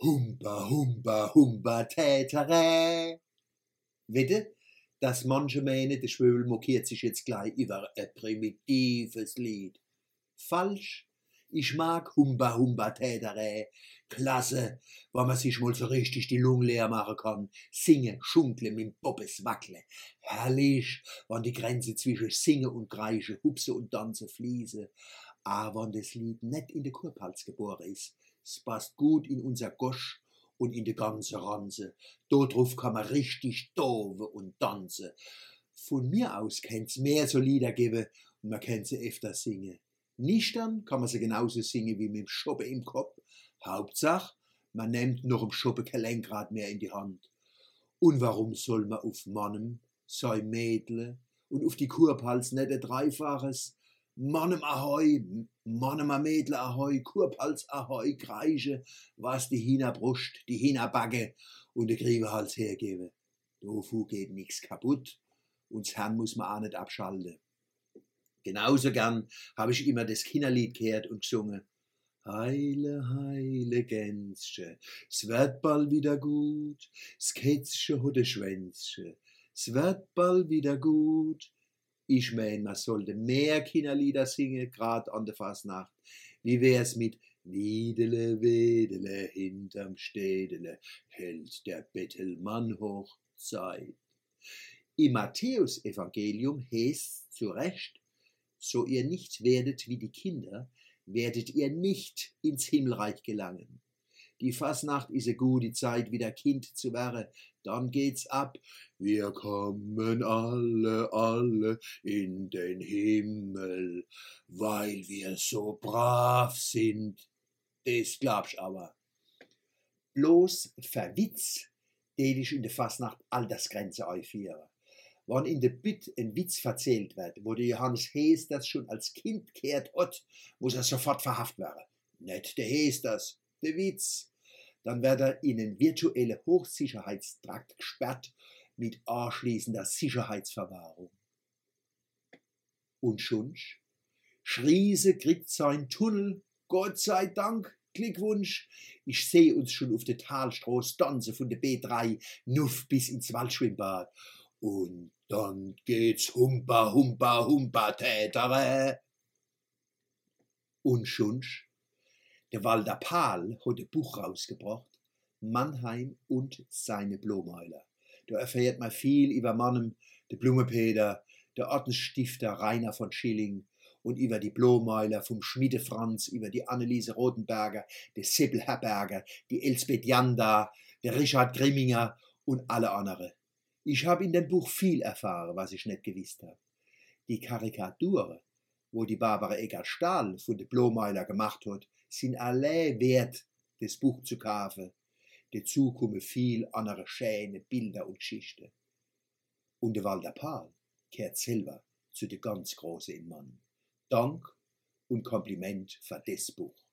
Humba, humba, humba, tätere. Wette, dass manche meinen, der Schwöbel mokiert sich jetzt gleich über ein primitives Lied. Falsch. Ich mag Humba Humba Tätere. Klasse, weil man sich mal so richtig die Lungen leer machen kann. Singen, schunkle, mit Poppes wackle. Herrlich, wann die Grenze zwischen Singen und Kreische, Hupse und Tanze fließe. Aber wenn das Lied nicht in der Kurpals geboren ist, es passt gut in unser Gosch und in die ganze Ranze. Dort kann man richtig dove und tanzen. Von mir aus kennt's mehr so Lieder geben und man kennt sie öfter singen. Nüchtern kann man sie genauso singen wie mit dem Schoppe im Kopf. Hauptsache, man nimmt noch im Schoppe kein Lenkrad mehr in die Hand. Und warum soll man auf Mannem, sein Mädle und auf die Kurpals nicht ein Dreifaches? Mannem Ahoi, Mannem a Mädle Ahoi, Kurpals Ahoi, Kreische, was die Hina Brust, die Hina Backe und der Griebehals hergebe. Dofu geht nix kaputt und das Herrn muss man auch nicht abschalten. Genauso gern habe ich immer das Kinderlied gehört und gesungen. Heile, heile Gänsche, es wird bald wieder gut, s Kätzche hat Schwänzche, es wird bald wieder gut. Ich mein, man sollte mehr Kinderlieder singen, grad an der Fasnacht. Wie wär's mit Wiedele, Wedele, hinterm Städele, hält der Bettelmann Hochzeit. Im Matthäusevangelium heißt zu Recht, so ihr nicht werdet wie die Kinder, werdet ihr nicht ins Himmelreich gelangen. Die Fasnacht ist eine gute Zeit, wieder Kind zu werden. Dann geht's ab. Wir kommen alle, alle in den Himmel, weil wir so brav sind. Das glaubst aber. Bloß verwitz, den ich in der Fasnacht Altersgrenze einführe. Wenn in der Bitt ein Witz erzählt wird, wo der Johannes Hees das schon als Kind kehrt hat, muss er sofort verhaftet werden. Nicht der Hees das, der Witz. Dann wird er in einen virtuellen Hochsicherheitstrakt gesperrt mit anschließender Sicherheitsverwahrung. Und schon Schriese kriegt sein Tunnel, Gott sei Dank, Glückwunsch. Ich sehe uns schon auf der Talstraße tanzen von der B3 nuff bis ins Waldschwimmbad. Und dann geht's humpa, humpa, humpa, tätere. Und schunsch, der Walter Pahl hat ein Buch rausgebracht, Mannheim und seine Blomäuler. Da erfährt man viel über Mannem, der Blumepeter, der Ordensstifter Rainer von Schilling und über die Blomäuler vom Schmiede Franz, über die Anneliese Rotenberger, der Sibyl Herberger, die Elsbeth Janda, der Richard Grimminger und alle anderen. Ich habe in dem Buch viel erfahren, was ich nicht gewusst habe. Die Karikaturen, wo die Barbara Eckart Stahl von der Blomäuler gemacht hat, sind alle wert, das Buch zu kaufen. Dazu kommen viel andere schöne Bilder und Geschichten. Und der Walter Pahl kehrt selber zu den ganz Großen im Mann. Dank und Kompliment für das Buch.